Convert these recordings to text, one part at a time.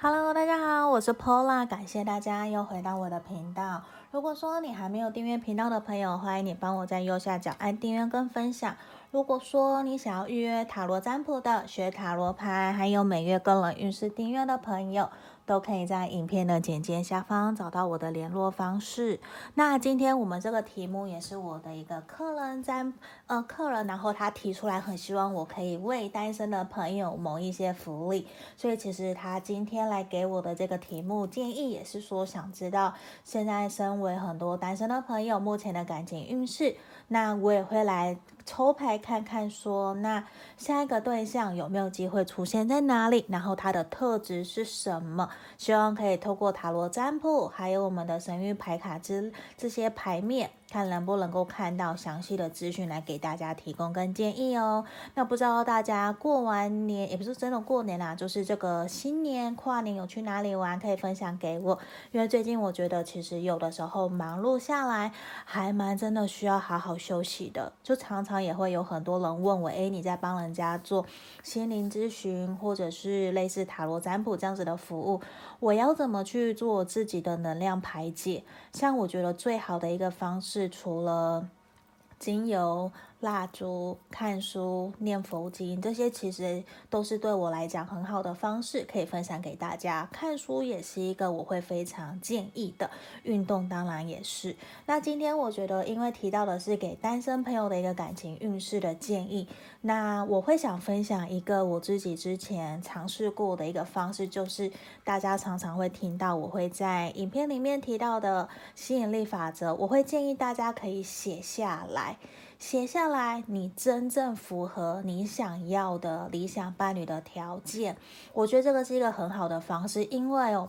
Hello，大家好，我是 Pola，感谢大家又回到我的频道。如果说你还没有订阅频道的朋友，欢迎你帮我在右下角按订阅跟分享。如果说你想要预约塔罗占卜的、学塔罗牌，还有每月个人运势订阅的朋友，都可以在影片的简介下方找到我的联络方式。那今天我们这个题目也是我的一个客人在呃客人，然后他提出来，很希望我可以为单身的朋友谋一些福利。所以其实他今天来给我的这个题目建议，也是说想知道现在身为很多单身的朋友目前的感情运势。那我也会来抽牌看看说，那下一个对象有没有机会出现在哪里，然后他的特质是什么？希望可以透过塔罗占卜，还有我们的神域牌卡之这些牌面，看能不能够看到详细的资讯来给大家提供跟建议哦。那不知道大家过完年，也不是真的过年啦，就是这个新年跨年有去哪里玩？可以分享给我，因为最近我觉得其实有的时候忙碌下来，还蛮真的需要好好休息的。就常常也会有很多人问我，诶，你在帮人家做心灵咨询，或者是类似塔罗占卜这样子的服务？我要怎么去做自己的能量排解？像我觉得最好的一个方式，是除了精油。蜡烛、看书、念佛经，这些其实都是对我来讲很好的方式，可以分享给大家。看书也是一个我会非常建议的，运动当然也是。那今天我觉得，因为提到的是给单身朋友的一个感情运势的建议，那我会想分享一个我自己之前尝试过的一个方式，就是大家常常会听到我会在影片里面提到的吸引力法则，我会建议大家可以写下来。写下来，你真正符合你想要的理想伴侣的条件，我觉得这个是一个很好的方式，因为哦。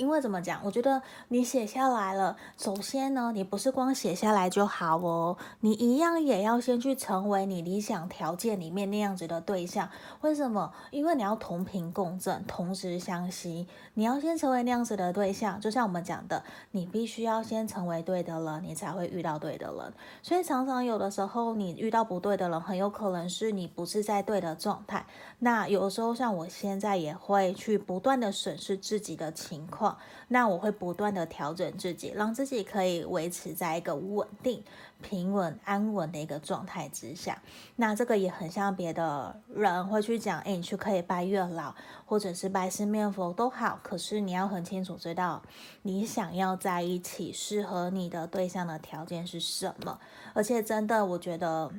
因为怎么讲？我觉得你写下来了，首先呢，你不是光写下来就好哦，你一样也要先去成为你理想条件里面那样子的对象。为什么？因为你要同频共振，同时相吸，你要先成为那样子的对象。就像我们讲的，你必须要先成为对的人，你才会遇到对的人。所以常常有的时候你遇到不对的人，很有可能是你不是在对的状态。那有时候像我现在也会去不断的审视自己的情况。那我会不断的调整自己，让自己可以维持在一个稳定、平稳、安稳的一个状态之下。那这个也很像别的人会去讲，哎，你去可以拜月老，或者是拜四面佛都好。可是你要很清楚知道，你想要在一起适合你的对象的条件是什么。而且真的，我觉得。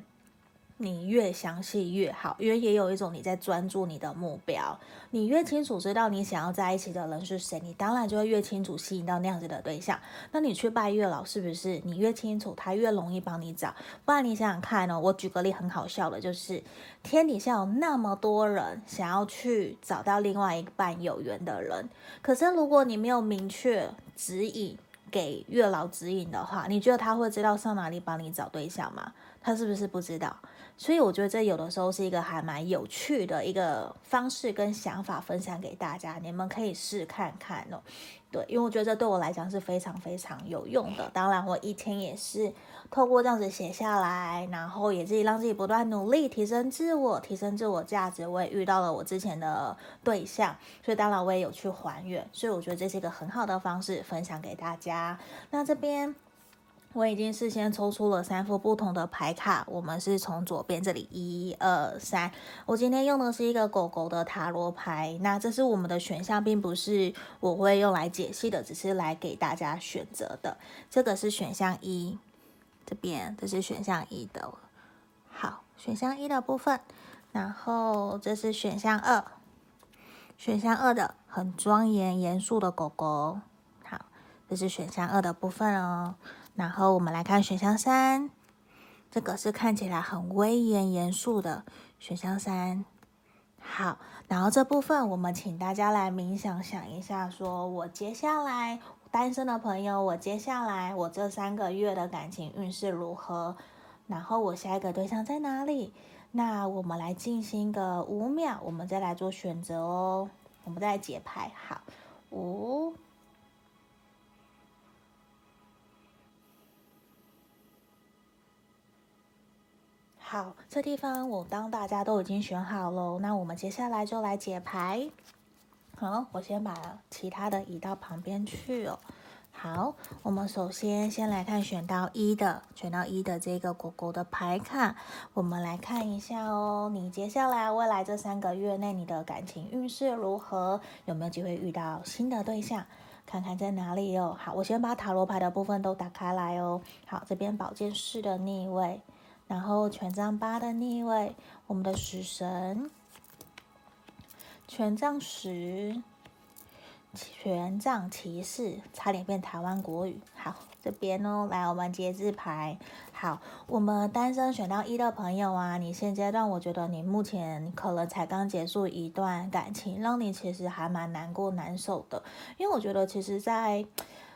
你越详细越好，因为也有一种你在专注你的目标。你越清楚知道你想要在一起的人是谁，你当然就会越清楚吸引到那样子的对象。那你去拜月老，是不是你越清楚，他越容易帮你找？不然你想想看呢？我举个例，很好笑的，就是天底下有那么多人想要去找到另外一半有缘的人，可是如果你没有明确指引给月老指引的话，你觉得他会知道上哪里帮你找对象吗？他是不是不知道？所以我觉得这有的时候是一个还蛮有趣的一个方式跟想法，分享给大家，你们可以试看看哦。对，因为我觉得这对我来讲是非常非常有用的。当然，我以前也是透过这样子写下来，然后也自己让自己不断努力，提升自我，提升自我价值。我也遇到了我之前的对象，所以当然我也有去还原。所以我觉得这是一个很好的方式，分享给大家。那这边。我已经事先抽出了三副不同的牌卡，我们是从左边这里一二三。我今天用的是一个狗狗的塔罗牌，那这是我们的选项，并不是我会用来解析的，只是来给大家选择的。这个是选项一，这边这是选项一的，好，选项一的部分。然后这是选项二，选项二的很庄严严肃的狗狗，好，这是选项二的部分哦。然后我们来看选项三，这个是看起来很威严严肃的选项三。好，然后这部分我们请大家来冥想想一下，说我接下来单身的朋友，我接下来我这三个月的感情运势如何？然后我下一个对象在哪里？那我们来进行个五秒，我们再来做选择哦。我们再来解牌，好，五。好，这地方我当大家都已经选好了，那我们接下来就来解牌。好，我先把其他的移到旁边去哦。好，我们首先先来看选到一的，选到一的这个狗狗的牌卡，我们来看一下哦。你接下来未来这三个月内，你的感情运势如何？有没有机会遇到新的对象？看看在哪里哦。好，我先把塔罗牌的部分都打开来哦。好，这边宝剑四的逆位，然后权杖八的逆位，我们的死神，权杖十。权杖骑士，差点变台湾国语。好，这边哦，来我们节制牌。好，我们单身选到一的朋友啊，你现阶段我觉得你目前可能才刚结束一段感情，让你其实还蛮难过难受的。因为我觉得其实，在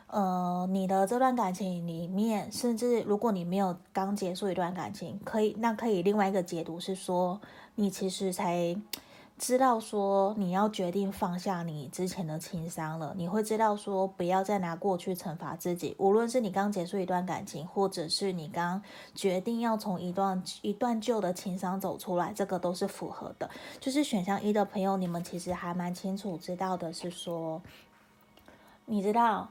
呃你的这段感情里面，甚至如果你没有刚结束一段感情，可以那可以另外一个解读是说，你其实才。知道说你要决定放下你之前的情伤了，你会知道说不要再拿过去惩罚自己。无论是你刚结束一段感情，或者是你刚决定要从一段一段旧的情伤走出来，这个都是符合的。就是选项一的朋友，你们其实还蛮清楚知道的是说，你知道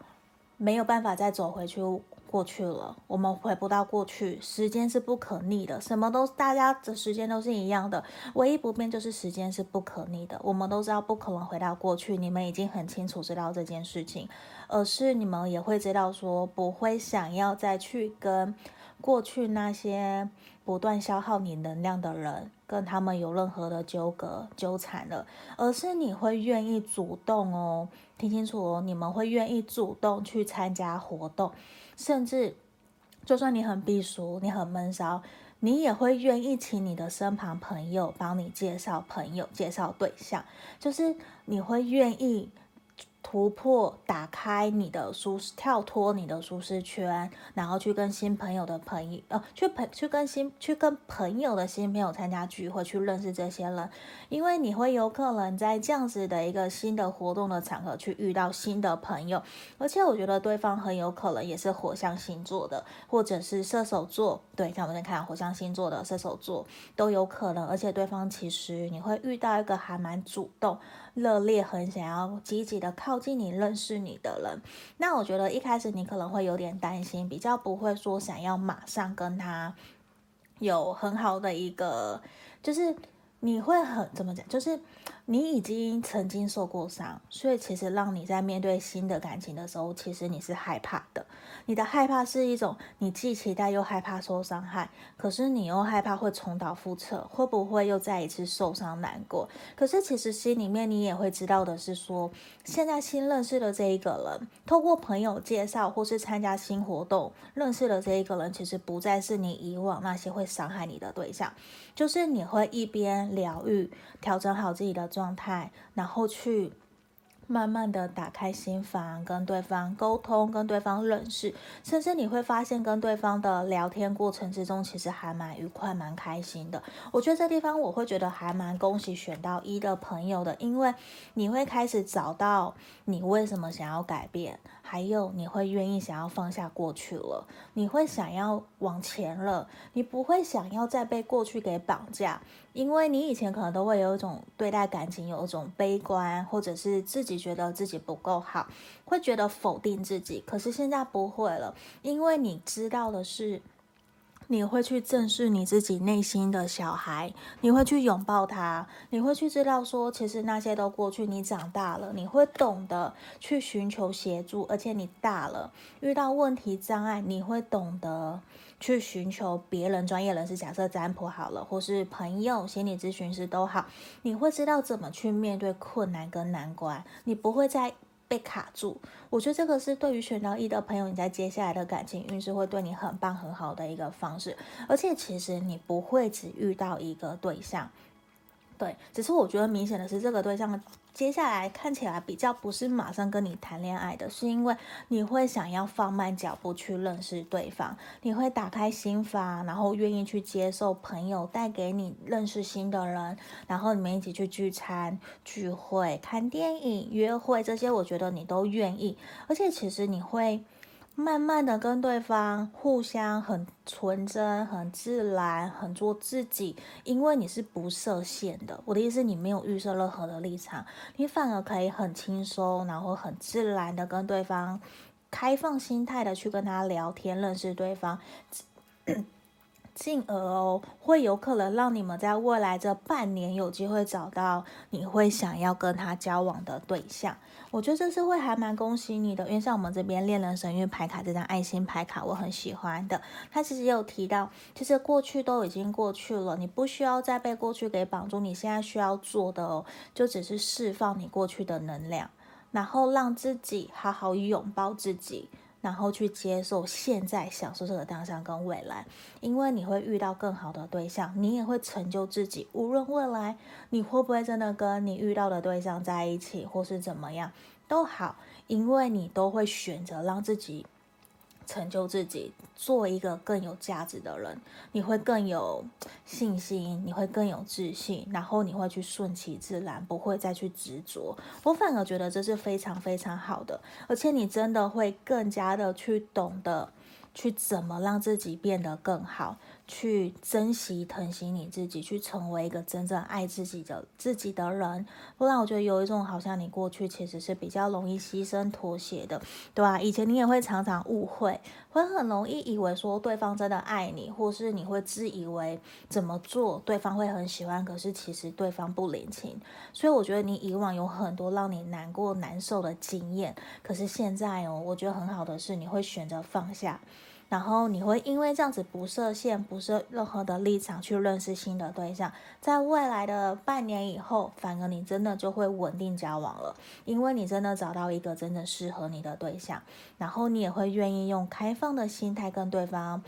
没有办法再走回去。过去了，我们回不到过去。时间是不可逆的，什么都大家的时间都是一样的，唯一不变就是时间是不可逆的。我们都知道不可能回到过去，你们已经很清楚知道这件事情，而是你们也会知道说不会想要再去跟过去那些不断消耗你能量的人跟他们有任何的纠葛纠缠了，而是你会愿意主动哦，听清楚哦，你们会愿意主动去参加活动。甚至，就算你很避俗，你很闷骚，你也会愿意请你的身旁朋友帮你介绍朋友、介绍对象，就是你会愿意。突破，打开你的舒适，跳脱你的舒适圈，然后去跟新朋友的朋友，呃，去朋去跟新去跟朋友的新朋友参加聚会，去认识这些人，因为你会有可能在这样子的一个新的活动的场合去遇到新的朋友，而且我觉得对方很有可能也是火象星座的，或者是射手座，对，像我们先看火象星座的射手座都有可能，而且对方其实你会遇到一个还蛮主动。热烈很想要积极的靠近你、认识你的人，那我觉得一开始你可能会有点担心，比较不会说想要马上跟他有很好的一个，就是你会很怎么讲，就是。你已经曾经受过伤，所以其实让你在面对新的感情的时候，其实你是害怕的。你的害怕是一种你既期待又害怕受伤害，可是你又害怕会重蹈覆辙，会不会又再一次受伤难过？可是其实心里面你也会知道的是说，现在新认识的这一个人，透过朋友介绍或是参加新活动认识的这一个人，其实不再是你以往那些会伤害你的对象，就是你会一边疗愈，调整好自己的。状态，然后去慢慢的打开心房，跟对方沟通，跟对方认识，甚至你会发现跟对方的聊天过程之中，其实还蛮愉快、蛮开心的。我觉得这地方我会觉得还蛮恭喜选到一的朋友的，因为你会开始找到你为什么想要改变。还有，你会愿意想要放下过去了，你会想要往前了，你不会想要再被过去给绑架，因为你以前可能都会有一种对待感情有一种悲观，或者是自己觉得自己不够好，会觉得否定自己。可是现在不会了，因为你知道的是。你会去正视你自己内心的小孩，你会去拥抱他，你会去知道说，其实那些都过去，你长大了，你会懂得去寻求协助，而且你大了，遇到问题障碍，你会懂得去寻求别人专业人士，假设占卜好了，或是朋友、心理咨询师都好，你会知道怎么去面对困难跟难关，你不会再。被卡住，我觉得这个是对于选到一的朋友，你在接下来的感情运势会对你很棒很好的一个方式，而且其实你不会只遇到一个对象。对，只是我觉得明显的是，这个对象接下来看起来比较不是马上跟你谈恋爱的，是因为你会想要放慢脚步去认识对方，你会打开心房，然后愿意去接受朋友带给你认识新的人，然后你们一起去聚餐、聚会、看电影、约会这些，我觉得你都愿意，而且其实你会。慢慢的跟对方互相很纯真、很自然、很做自己，因为你是不设限的。我的意思，你没有预设任何的立场，你反而可以很轻松，然后很自然的跟对方开放心态的去跟他聊天，认识对方。进而哦，会有可能让你们在未来这半年有机会找到你会想要跟他交往的对象。我觉得这是会还蛮恭喜你的，因为像我们这边恋人神諭牌卡这张爱心牌卡，我很喜欢的。他其实也有提到，其实过去都已经过去了，你不需要再被过去给绑住。你现在需要做的哦，就只是释放你过去的能量，然后让自己好好拥抱自己。然后去接受现在，享受这个当下跟未来，因为你会遇到更好的对象，你也会成就自己。无论未来你会不会真的跟你遇到的对象在一起，或是怎么样都好，因为你都会选择让自己。成就自己，做一个更有价值的人，你会更有信心，你会更有自信，然后你会去顺其自然，不会再去执着。我反而觉得这是非常非常好的，而且你真的会更加的去懂得。去怎么让自己变得更好，去珍惜、疼惜你自己，去成为一个真正爱自己的自己的人。不然，我觉得有一种好像你过去其实是比较容易牺牲、妥协的，对吧？以前你也会常常误会，会很容易以为说对方真的爱你，或是你会自以为怎么做对方会很喜欢，可是其实对方不领情。所以我觉得你以往有很多让你难过、难受的经验，可是现在哦，我觉得很好的是你会选择放下。然后你会因为这样子不设限、不设任何的立场去认识新的对象，在未来的半年以后，反而你真的就会稳定交往了，因为你真的找到一个真正适合你的对象，然后你也会愿意用开放的心态跟对方。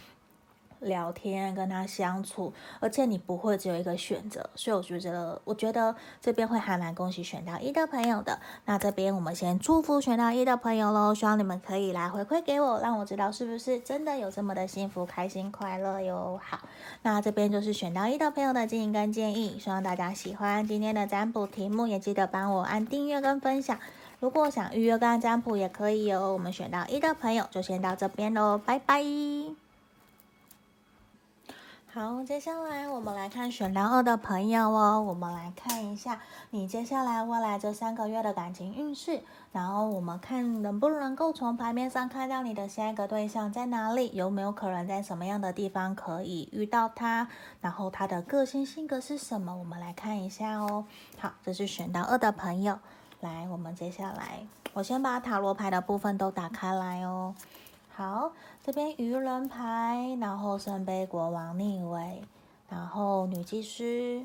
聊天跟他相处，而且你不会只有一个选择，所以我觉得，我觉得这边会还蛮恭喜选到一的朋友的。那这边我们先祝福选到一的朋友喽，希望你们可以来回馈给我，让我知道是不是真的有这么的幸福、开心、快乐哟。好，那这边就是选到一的朋友的建议跟建议，希望大家喜欢今天的占卜题目，也记得帮我按订阅跟分享。如果想预约跟占卜也可以哦。我们选到一的朋友就先到这边喽，拜拜。好，接下来我们来看选到二的朋友哦。我们来看一下你接下来未来这三个月的感情运势，然后我们看能不能够从牌面上看到你的下一个对象在哪里，有没有可能在什么样的地方可以遇到他，然后他的个性性格是什么？我们来看一下哦。好，这是选到二的朋友。来，我们接下来，我先把塔罗牌的部分都打开来哦。好，这边愚人牌，然后圣杯国王逆位，然后女祭司，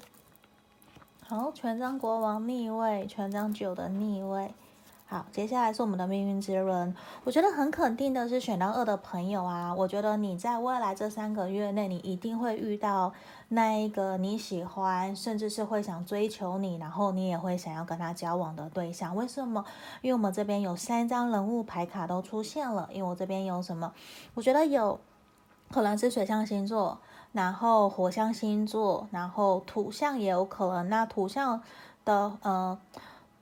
好，权杖国王逆位，权杖九的逆位。好，接下来是我们的命运之轮。我觉得很肯定的是，选到二的朋友啊，我觉得你在未来这三个月内，你一定会遇到那一个你喜欢，甚至是会想追求你，然后你也会想要跟他交往的对象。为什么？因为我们这边有三张人物牌卡都出现了。因为我这边有什么？我觉得有可能是水象星座，然后火象星座，然后土象也有可能。那土象的呃。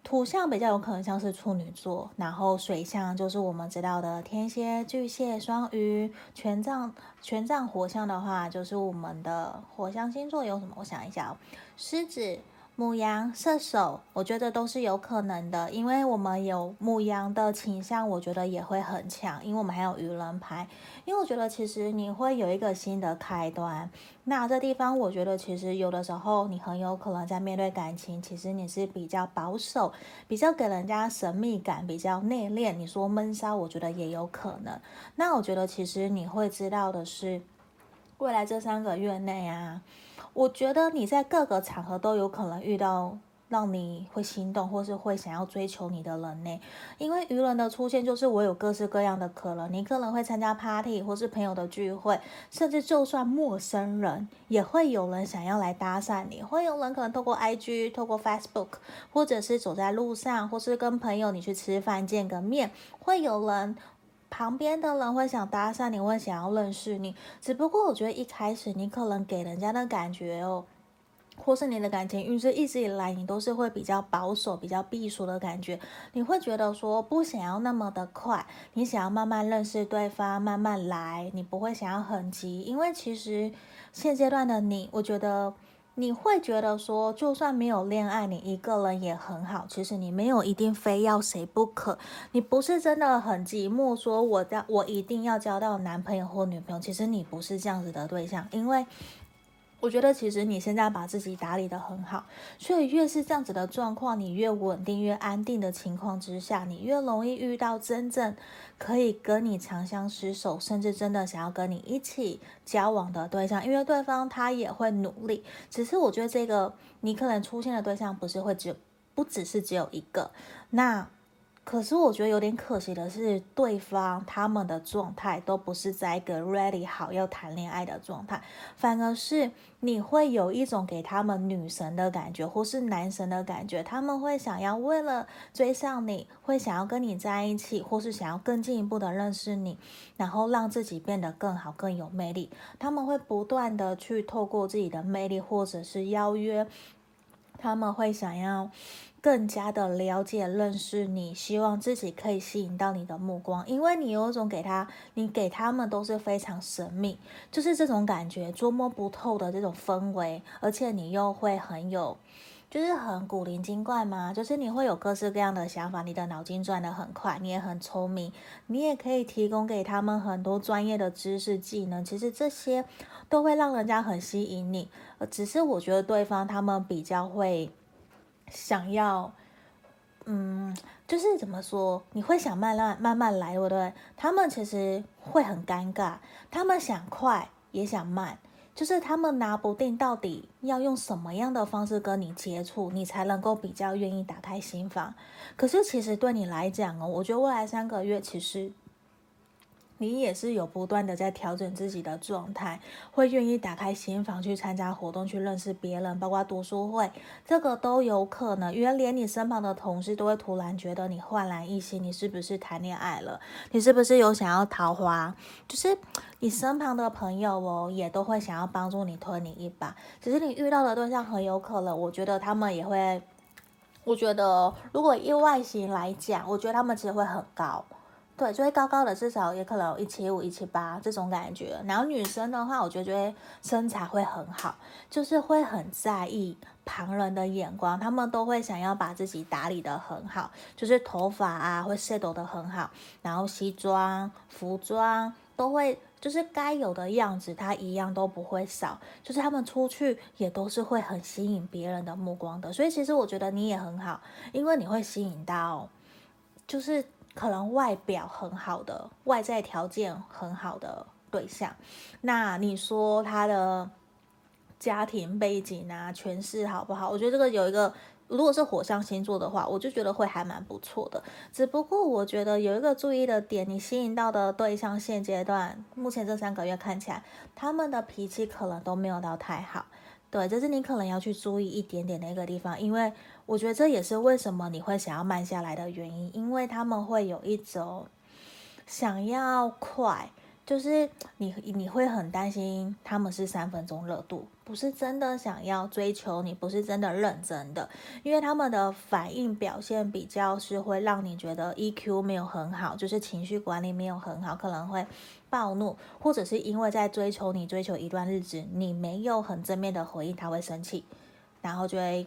土象比较有可能像是处女座，然后水象就是我们知道的天蝎、巨蟹、双鱼，权杖权杖火象的话就是我们的火象星座有什么？我想一下哦，狮子。牧羊、射手，我觉得都是有可能的，因为我们有牧羊的倾向，我觉得也会很强，因为我们还有愚人牌。因为我觉得其实你会有一个新的开端。那这地方，我觉得其实有的时候你很有可能在面对感情，其实你是比较保守，比较给人家神秘感，比较内敛。你说闷骚，我觉得也有可能。那我觉得其实你会知道的是，未来这三个月内啊。我觉得你在各个场合都有可能遇到让你会心动或是会想要追求你的人呢，因为愚人的出现就是我有各式各样的可能，你可能会参加 party 或是朋友的聚会，甚至就算陌生人也会有人想要来搭讪你，会有人可能透过 IG、透过 Facebook，或者是走在路上，或是跟朋友你去吃饭见个面，会有人。旁边的人会想搭讪你，会想要认识你。只不过我觉得一开始你可能给人家的感觉哦，或是你的感情运势一直以来你都是会比较保守、比较避暑的感觉，你会觉得说不想要那么的快，你想要慢慢认识对方，慢慢来，你不会想要很急，因为其实现阶段的你，我觉得你会觉得说，就算没有恋爱，你一个人也很好。其实你没有一定非要谁不可，你不是真的很寂寞，说我在我一定要交到男朋友或女朋友。其实你不是这样子的对象，因为。我觉得其实你现在把自己打理得很好，所以越是这样子的状况，你越稳定、越安定的情况之下，你越容易遇到真正可以跟你长相厮守，甚至真的想要跟你一起交往的对象，因为对方他也会努力。只是我觉得这个你可能出现的对象不是会只不只是只有一个，那。可是我觉得有点可惜的是，对方他们的状态都不是在一个 ready 好要谈恋爱的状态，反而是你会有一种给他们女神的感觉，或是男神的感觉，他们会想要为了追上你，会想要跟你在一起，或是想要更进一步的认识你，然后让自己变得更好、更有魅力。他们会不断的去透过自己的魅力，或者是邀约，他们会想要。更加的了解、认识你，希望自己可以吸引到你的目光，因为你有一种给他，你给他们都是非常神秘，就是这种感觉，捉摸不透的这种氛围，而且你又会很有，就是很古灵精怪嘛，就是你会有各式各样的想法，你的脑筋转得很快，你也很聪明，你也可以提供给他们很多专业的知识技能，其实这些都会让人家很吸引你，只是我觉得对方他们比较会。想要，嗯，就是怎么说？你会想慢慢慢慢来，对不对？他们其实会很尴尬，他们想快也想慢，就是他们拿不定到底要用什么样的方式跟你接触，你才能够比较愿意打开心房。可是其实对你来讲哦，我觉得未来三个月其实。你也是有不断的在调整自己的状态，会愿意打开心房去参加活动，去认识别人，包括读书会，这个都有可能。因为连你身旁的同事都会突然觉得你焕然一新，你是不是谈恋爱了？你是不是有想要桃花？就是你身旁的朋友哦，也都会想要帮助你推你一把。只是你遇到的对象很有可能，我觉得他们也会，我觉得如果以外形来讲，我觉得他们其实会很高。对，就会高高的，至少也可能一七五、一七八这种感觉。然后女生的话，我觉得就会身材会很好，就是会很在意旁人的眼光，他们都会想要把自己打理得很好，就是头发啊会 set 得很好，然后西装、服装都会就是该有的样子，他一样都不会少。就是他们出去也都是会很吸引别人的目光的。所以其实我觉得你也很好，因为你会吸引到，就是。可能外表很好的，外在条件很好的对象，那你说他的家庭背景啊、权势好不好？我觉得这个有一个，如果是火象星座的话，我就觉得会还蛮不错的。只不过我觉得有一个注意的点，你吸引到的对象现阶段，目前这三个月看起来，他们的脾气可能都没有到太好。对，这是你可能要去注意一点点的一个地方，因为我觉得这也是为什么你会想要慢下来的原因，因为他们会有一种想要快。就是你，你会很担心他们是三分钟热度，不是真的想要追求你，不是真的认真的，因为他们的反应表现比较是会让你觉得 EQ 没有很好，就是情绪管理没有很好，可能会暴怒，或者是因为在追求你追求一段日子，你没有很正面的回应，他会生气，然后就会。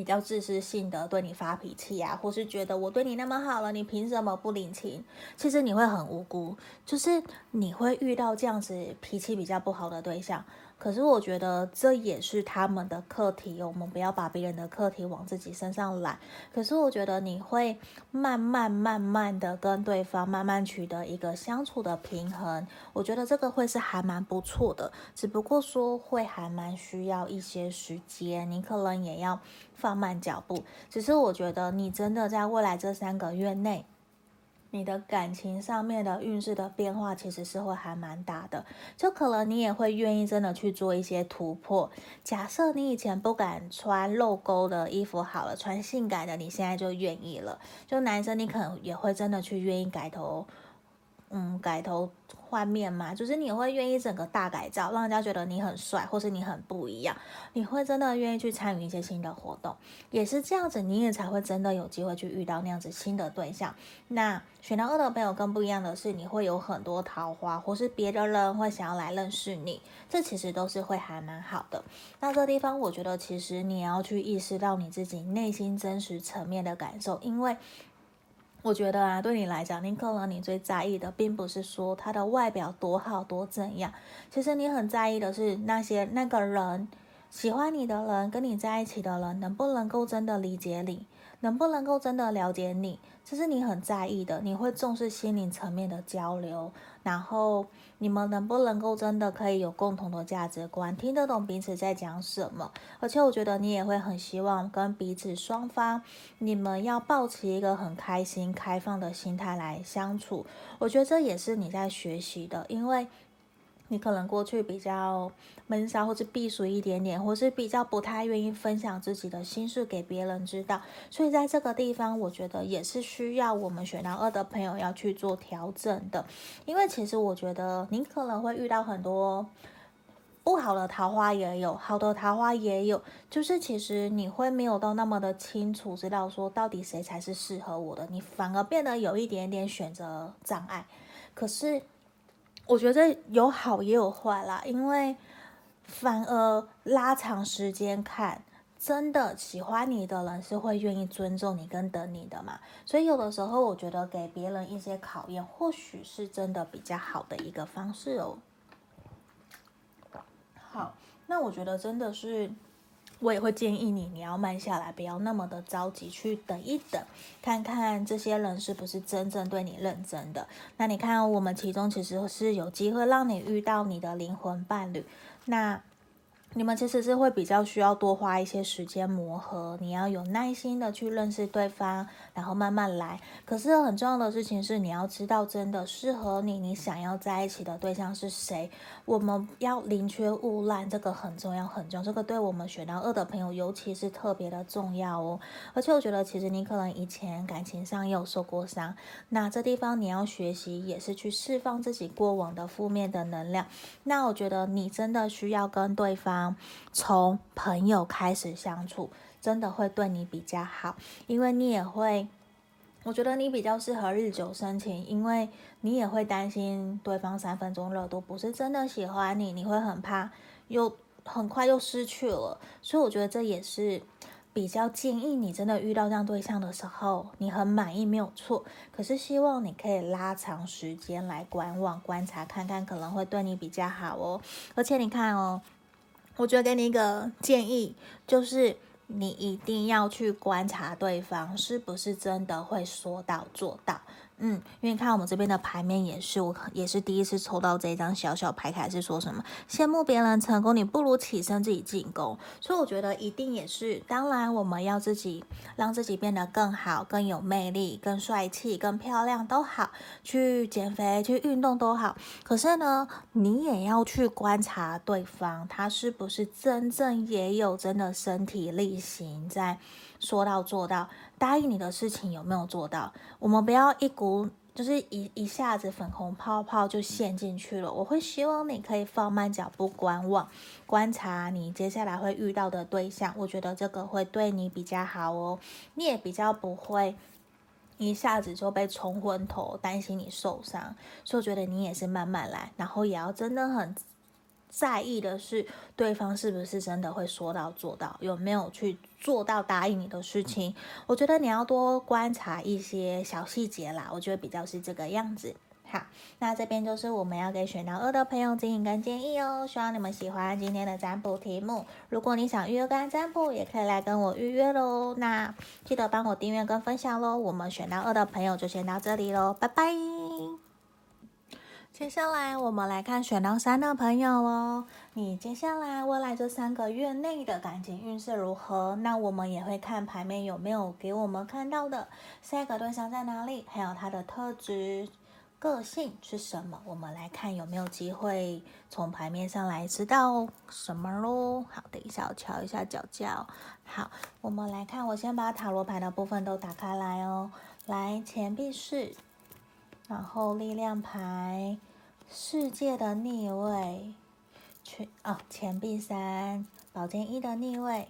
比较自私性的对你发脾气啊，或是觉得我对你那么好了，你凭什么不领情？其实你会很无辜，就是你会遇到这样子脾气比较不好的对象。可是我觉得这也是他们的课题，我们不要把别人的课题往自己身上揽。可是我觉得你会慢慢慢慢的跟对方慢慢取得一个相处的平衡，我觉得这个会是还蛮不错的。只不过说会还蛮需要一些时间，你可能也要放慢脚步。只是我觉得你真的在未来这三个月内。你的感情上面的运势的变化其实是会还蛮大的，就可能你也会愿意真的去做一些突破。假设你以前不敢穿露沟的衣服，好了，穿性感的，你现在就愿意了。就男生，你可能也会真的去愿意改头嗯，改头换面嘛，就是你会愿意整个大改造，让人家觉得你很帅，或是你很不一样，你会真的愿意去参与一些新的活动，也是这样子，你也才会真的有机会去遇到那样子新的对象。那选到二的朋友更不一样的是，你会有很多桃花，或是别的人会想要来认识你，这其实都是会还蛮好的。那这地方，我觉得其实你要去意识到你自己内心真实层面的感受，因为。我觉得啊，对你来讲，你可能你最在意的，并不是说他的外表多好多怎样，其实你很在意的是那些那个人，喜欢你的人，跟你在一起的人，能不能够真的理解你，能不能够真的了解你，这是你很在意的，你会重视心灵层面的交流，然后。你们能不能够真的可以有共同的价值观，听得懂彼此在讲什么？而且我觉得你也会很希望跟彼此双方，你们要抱持一个很开心、开放的心态来相处。我觉得这也是你在学习的，因为。你可能过去比较闷骚，或者避暑一点点，或是比较不太愿意分享自己的心事给别人知道，所以在这个地方，我觉得也是需要我们选到二的朋友要去做调整的。因为其实我觉得你可能会遇到很多不好的桃花也有，好的桃花也有，就是其实你会没有到那么的清楚，知道说到底谁才是适合我的，你反而变得有一点点选择障碍。可是。我觉得有好也有坏啦，因为反而拉长时间看，真的喜欢你的人是会愿意尊重你跟等你的嘛。所以有的时候，我觉得给别人一些考验，或许是真的比较好的一个方式哦。好，那我觉得真的是。我也会建议你，你要慢下来，不要那么的着急，去等一等，看看这些人是不是真正对你认真的。那你看，我们其中其实是有机会让你遇到你的灵魂伴侣，那。你们其实是会比较需要多花一些时间磨合，你要有耐心的去认识对方，然后慢慢来。可是很重要的事情是，你要知道真的适合你，你想要在一起的对象是谁。我们要宁缺毋滥，这个很重要，很重要。这个对我们选到二的朋友，尤其是特别的重要哦。而且我觉得，其实你可能以前感情上也有受过伤，那这地方你要学习，也是去释放自己过往的负面的能量。那我觉得你真的需要跟对方。从朋友开始相处，真的会对你比较好，因为你也会，我觉得你比较适合日久生情，因为你也会担心对方三分钟热度不是真的喜欢你，你会很怕又很快又失去了，所以我觉得这也是。比较建议你真的遇到这样对象的时候，你很满意没有错，可是希望你可以拉长时间来观望、观察，看看可能会对你比较好哦。而且你看哦。我觉得给你一个建议，就是你一定要去观察对方是不是真的会说到做到。嗯，因为看我们这边的牌面也是，我也是第一次抽到这张小小牌卡，是说什么羡慕别人成功，你不如起身自己进攻。所以我觉得一定也是，当然我们要自己让自己变得更好、更有魅力、更帅气、更漂亮都好，去减肥、去运动都好。可是呢，你也要去观察对方，他是不是真正也有真的身体力行在。说到做到，答应你的事情有没有做到？我们不要一股就是一一下子粉红泡泡就陷进去了。我会希望你可以放慢脚步，观望、观察你接下来会遇到的对象。我觉得这个会对你比较好哦，你也比较不会一下子就被冲昏头，担心你受伤。所以我觉得你也是慢慢来，然后也要真的很。在意的是对方是不是真的会说到做到，有没有去做到答应你的事情。我觉得你要多观察一些小细节啦，我觉得比较是这个样子。好，那这边就是我们要给选到二的朋友指引跟建议哦。希望你们喜欢今天的占卜题目。如果你想预约跟占卜，也可以来跟我预约喽。那记得帮我订阅跟分享喽。我们选到二的朋友就先到这里喽，拜拜。接下来我们来看选到三的朋友哦，你接下来未来这三个月内的感情运势如何？那我们也会看牌面有没有给我们看到的下一个对象在哪里，还有他的特质、个性是什么？我们来看有没有机会从牌面上来知道什么喽。好，等一下我瞧一下脚脚。好，我们来看，我先把塔罗牌的部分都打开来哦。来，钱币式。然后力量牌，世界的逆位，钱哦，钱币三，宝剑一的逆位。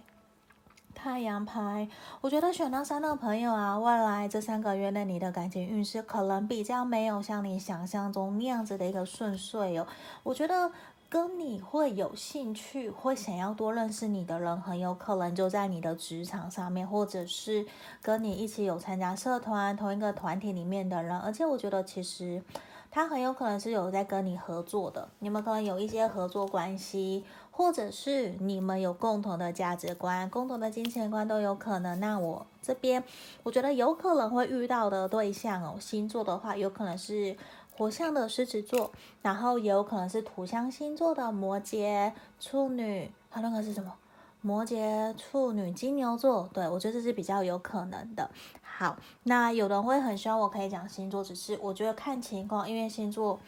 太阳牌，我觉得选到三的朋友啊，未来这三个月内你的感情运势可能比较没有像你想象中那样子的一个顺遂哦。我觉得跟你会有兴趣、会想要多认识你的人，很有可能就在你的职场上面，或者是跟你一起有参加社团、同一个团体里面的人。而且我觉得其实。他很有可能是有在跟你合作的，你们可能有一些合作关系，或者是你们有共同的价值观、共同的金钱观都有可能。那我这边我觉得有可能会遇到的对象哦，星座的话有可能是火象的狮子座，然后也有可能是土象星座的摩羯、处女，还有那个是什么？摩羯、处女、金牛座，对，我觉得这是比较有可能的。好，那有人会很希望我可以讲星座，只是我觉得看情况，因为星座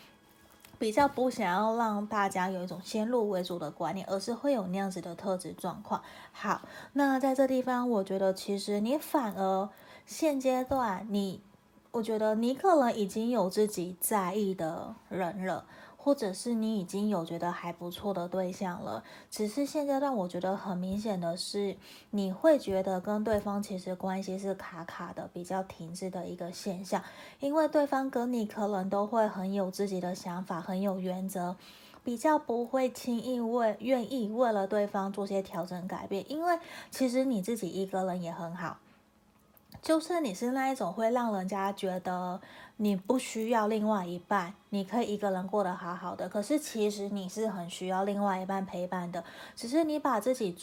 比较不想要让大家有一种先入为主的观念，而是会有那样子的特质状况。好，那在这地方，我觉得其实你反而现阶段你，我觉得你可能已经有自己在意的人了。或者是你已经有觉得还不错的对象了，只是现阶段我觉得很明显的是，你会觉得跟对方其实关系是卡卡的，比较停滞的一个现象，因为对方跟你可能都会很有自己的想法，很有原则，比较不会轻易为愿意为了对方做些调整改变，因为其实你自己一个人也很好。就是你是那一种会让人家觉得你不需要另外一半，你可以一个人过得好好的。可是其实你是很需要另外一半陪伴的，只是你把自己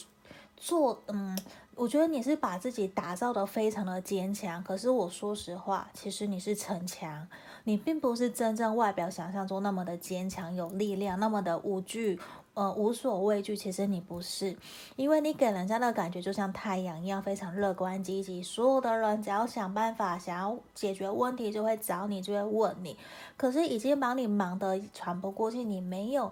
做，嗯，我觉得你是把自己打造得非常的坚强。可是我说实话，其实你是逞强，你并不是真正外表想象中那么的坚强有力量，那么的无惧。呃，无所畏惧，其实你不是，因为你给人家的感觉就像太阳一样，非常乐观积极。所有的人只要想办法，想要解决问题，就会找你，就会问你。可是已经把你忙得喘不过气，你没有。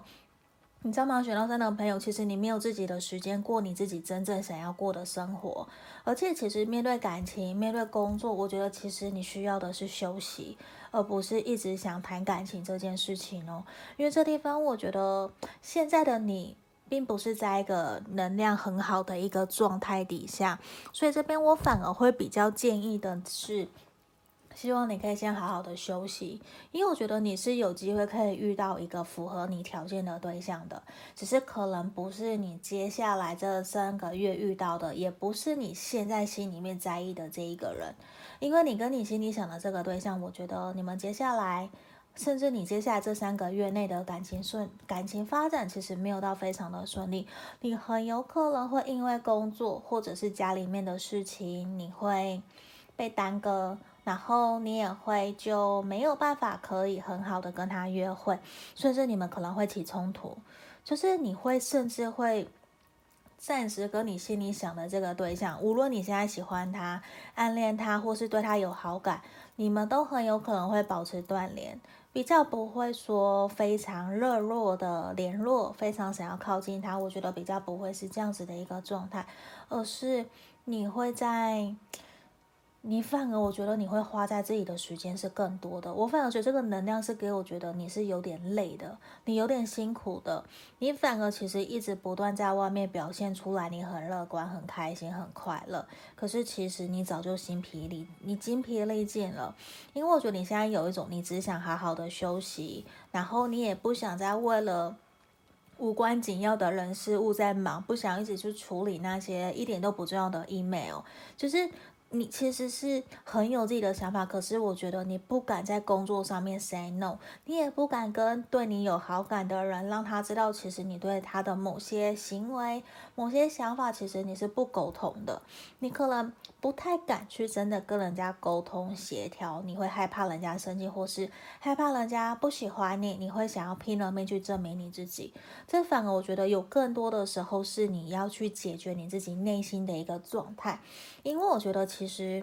你知道吗？选到三的朋友，其实你没有自己的时间过你自己真正想要过的生活，而且其实面对感情、面对工作，我觉得其实你需要的是休息，而不是一直想谈感情这件事情哦。因为这地方，我觉得现在的你并不是在一个能量很好的一个状态底下，所以这边我反而会比较建议的是。希望你可以先好好的休息，因为我觉得你是有机会可以遇到一个符合你条件的对象的，只是可能不是你接下来这三个月遇到的，也不是你现在心里面在意的这一个人，因为你跟你心里想的这个对象，我觉得你们接下来，甚至你接下来这三个月内的感情顺感情发展，其实没有到非常的顺利，你很有可能会因为工作或者是家里面的事情，你会被耽搁。然后你也会就没有办法可以很好的跟他约会，甚至你们可能会起冲突，就是你会甚至会暂时跟你心里想的这个对象，无论你现在喜欢他、暗恋他或是对他有好感，你们都很有可能会保持断联，比较不会说非常热络的联络，非常想要靠近他，我觉得比较不会是这样子的一个状态，而是你会在。你反而我觉得你会花在自己的时间是更多的，我反而觉得这个能量是给我觉得你是有点累的，你有点辛苦的，你反而其实一直不断在外面表现出来，你很乐观、很开心、很快乐，可是其实你早就心疲力，你精疲力尽了，因为我觉得你现在有一种你只想好好的休息，然后你也不想再为了无关紧要的人事物在忙，不想一直去处理那些一点都不重要的 email，就是。你其实是很有自己的想法，可是我觉得你不敢在工作上面 say no，你也不敢跟对你有好感的人让他知道，其实你对他的某些行为、某些想法，其实你是不沟通的。你可能不太敢去真的跟人家沟通协调，你会害怕人家生气，或是害怕人家不喜欢你，你会想要拼了命去证明你自己。这反而我觉得有更多的时候是你要去解决你自己内心的一个状态，因为我觉得。其实，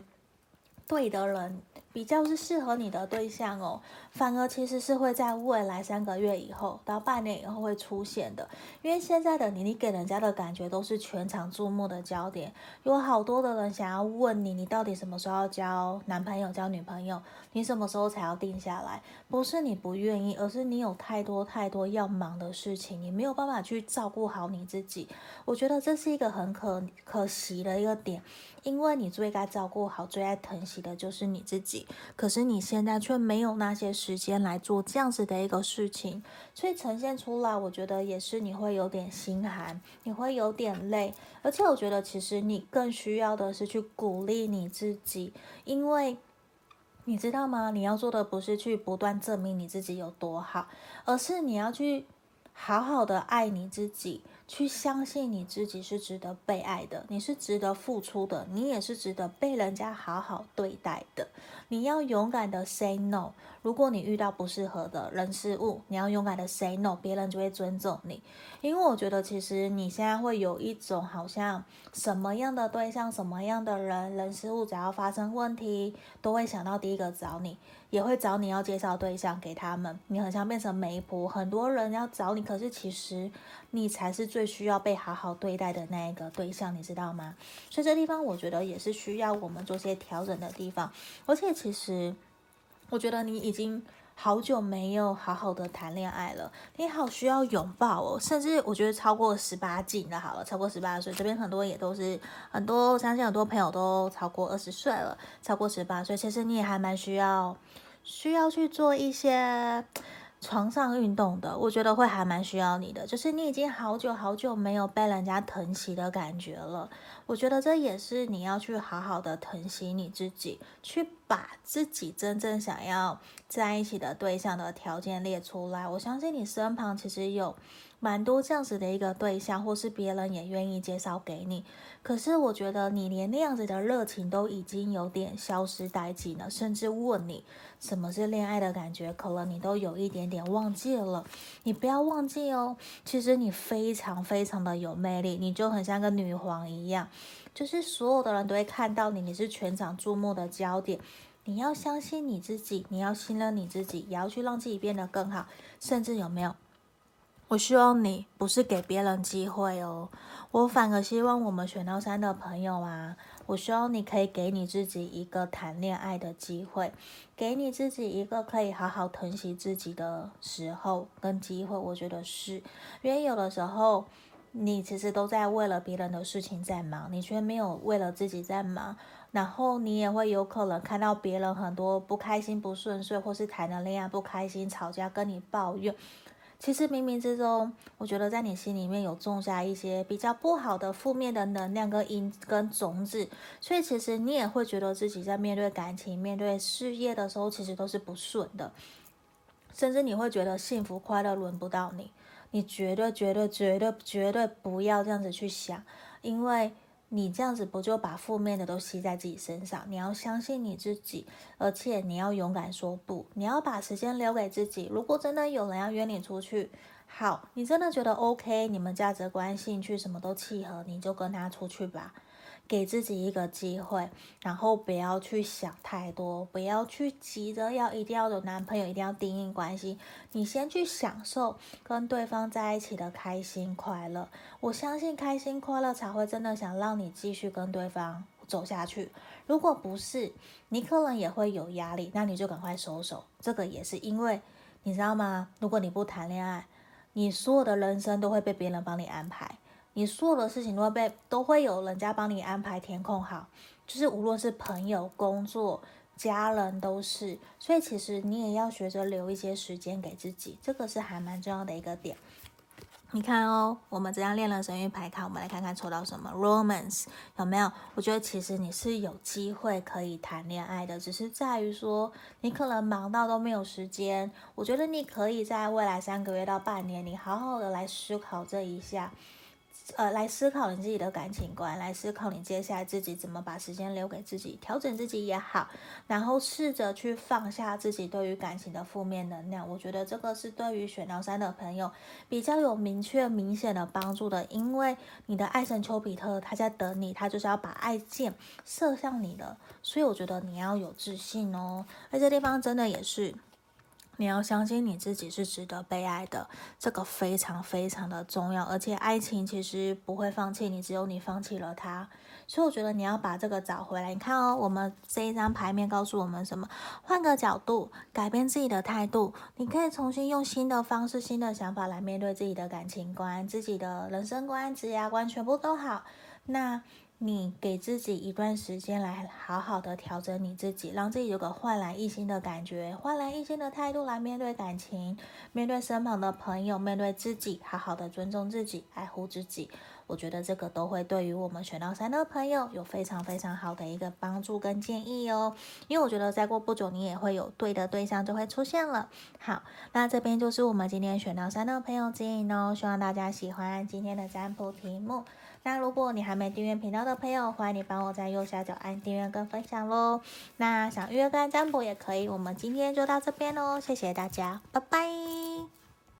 对的人。比较是适合你的对象哦，反而其实是会在未来三个月以后到半年以后会出现的，因为现在的你，你给人家的感觉都是全场注目的焦点，有好多的人想要问你，你到底什么时候要交男朋友、交女朋友，你什么时候才要定下来？不是你不愿意，而是你有太多太多要忙的事情，你没有办法去照顾好你自己。我觉得这是一个很可可惜的一个点。因为你最该照顾好、最爱疼惜的就是你自己，可是你现在却没有那些时间来做这样子的一个事情，所以呈现出来，我觉得也是你会有点心寒，你会有点累，而且我觉得其实你更需要的是去鼓励你自己，因为你知道吗？你要做的不是去不断证明你自己有多好，而是你要去好好的爱你自己。去相信你自己是值得被爱的，你是值得付出的，你也是值得被人家好好对待的。你要勇敢的 say no。如果你遇到不适合的人事物，你要勇敢的 say no，别人就会尊重你。因为我觉得其实你现在会有一种好像什么样的对象、什么样的人、人事物，只要发生问题，都会想到第一个找你。也会找你要介绍对象给他们，你很像变成媒婆，很多人要找你，可是其实你才是最需要被好好对待的那一个对象，你知道吗？所以这地方我觉得也是需要我们做些调整的地方，而且其实我觉得你已经好久没有好好的谈恋爱了，你好需要拥抱哦，甚至我觉得超过十八禁的好了，超过十八岁，这边很多也都是很多，我相信很多朋友都超过二十岁了，超过十八岁，其实你也还蛮需要。需要去做一些床上运动的，我觉得会还蛮需要你的。就是你已经好久好久没有被人家疼惜的感觉了，我觉得这也是你要去好好的疼惜你自己，去把自己真正想要在一起的对象的条件列出来。我相信你身旁其实有蛮多这样子的一个对象，或是别人也愿意介绍给你。可是我觉得你连那样子的热情都已经有点消失殆尽了，甚至问你什么是恋爱的感觉，可能你都有一点点忘记了。你不要忘记哦，其实你非常非常的有魅力，你就很像个女皇一样，就是所有的人都会看到你，你是全场注目的焦点。你要相信你自己，你要信任你自己，也要去让自己变得更好，甚至有没有？我希望你不是给别人机会哦，我反而希望我们选到三的朋友啊，我希望你可以给你自己一个谈恋爱的机会，给你自己一个可以好好疼惜自己的时候跟机会。我觉得是，因为有的时候你其实都在为了别人的事情在忙，你却没有为了自己在忙，然后你也会有可能看到别人很多不开心、不顺遂，或是谈了恋爱不开心、吵架跟你抱怨。其实冥冥之中，我觉得在你心里面有种下一些比较不好的负面的能量跟因跟种子，所以其实你也会觉得自己在面对感情、面对事业的时候，其实都是不顺的，甚至你会觉得幸福快乐轮不到你，你绝对绝对绝对绝对不要这样子去想，因为。你这样子不就把负面的都吸在自己身上？你要相信你自己，而且你要勇敢说不。你要把时间留给自己。如果真的有人要约你出去，好，你真的觉得 OK，你们价值观、兴趣什么都契合，你就跟他出去吧。给自己一个机会，然后不要去想太多，不要去急着要一定要有男朋友，一定要定义关系。你先去享受跟对方在一起的开心快乐。我相信开心快乐才会真的想让你继续跟对方走下去。如果不是，你可能也会有压力，那你就赶快收手。这个也是因为你知道吗？如果你不谈恋爱，你所有的人生都会被别人帮你安排。你所有的事情都会被都会有人家帮你安排填空好，就是无论是朋友、工作、家人都是，所以其实你也要学着留一些时间给自己，这个是还蛮重要的一个点。你看哦，我们这样练了神諭牌卡，我们来看看抽到什么 Romance 有没有？我觉得其实你是有机会可以谈恋爱的，只是在于说你可能忙到都没有时间。我觉得你可以在未来三个月到半年，你好好的来思考这一下。呃，来思考你自己的感情观，来思考你接下来自己怎么把时间留给自己，调整自己也好，然后试着去放下自己对于感情的负面能量。我觉得这个是对于选到三的朋友比较有明确明显的帮助的，因为你的爱神丘比特他在等你，他就是要把爱箭射向你的，所以我觉得你要有自信哦。而这地方真的也是。你要相信你自己是值得被爱的，这个非常非常的重要。而且爱情其实不会放弃你，只有你放弃了它。所以我觉得你要把这个找回来。你看哦，我们这一张牌面告诉我们什么？换个角度，改变自己的态度，你可以重新用新的方式、新的想法来面对自己的感情观、自己的人生观、职业观，全部都好。那。你给自己一段时间来好好的调整你自己，让自己有个焕然一新的感觉，焕然一新的态度来面对感情，面对身旁的朋友，面对自己，好好的尊重自己，爱护自己。我觉得这个都会对于我们选到三的朋友有非常非常好的一个帮助跟建议哦。因为我觉得再过不久，你也会有对的对象就会出现了。好，那这边就是我们今天选到三的朋友指引哦，希望大家喜欢今天的占卜题目。那如果你还没订阅频道的朋友，欢迎你帮我在右下角按订阅跟分享喽。那想预约跟占卜也可以，我们今天就到这边喽，谢谢大家，拜拜。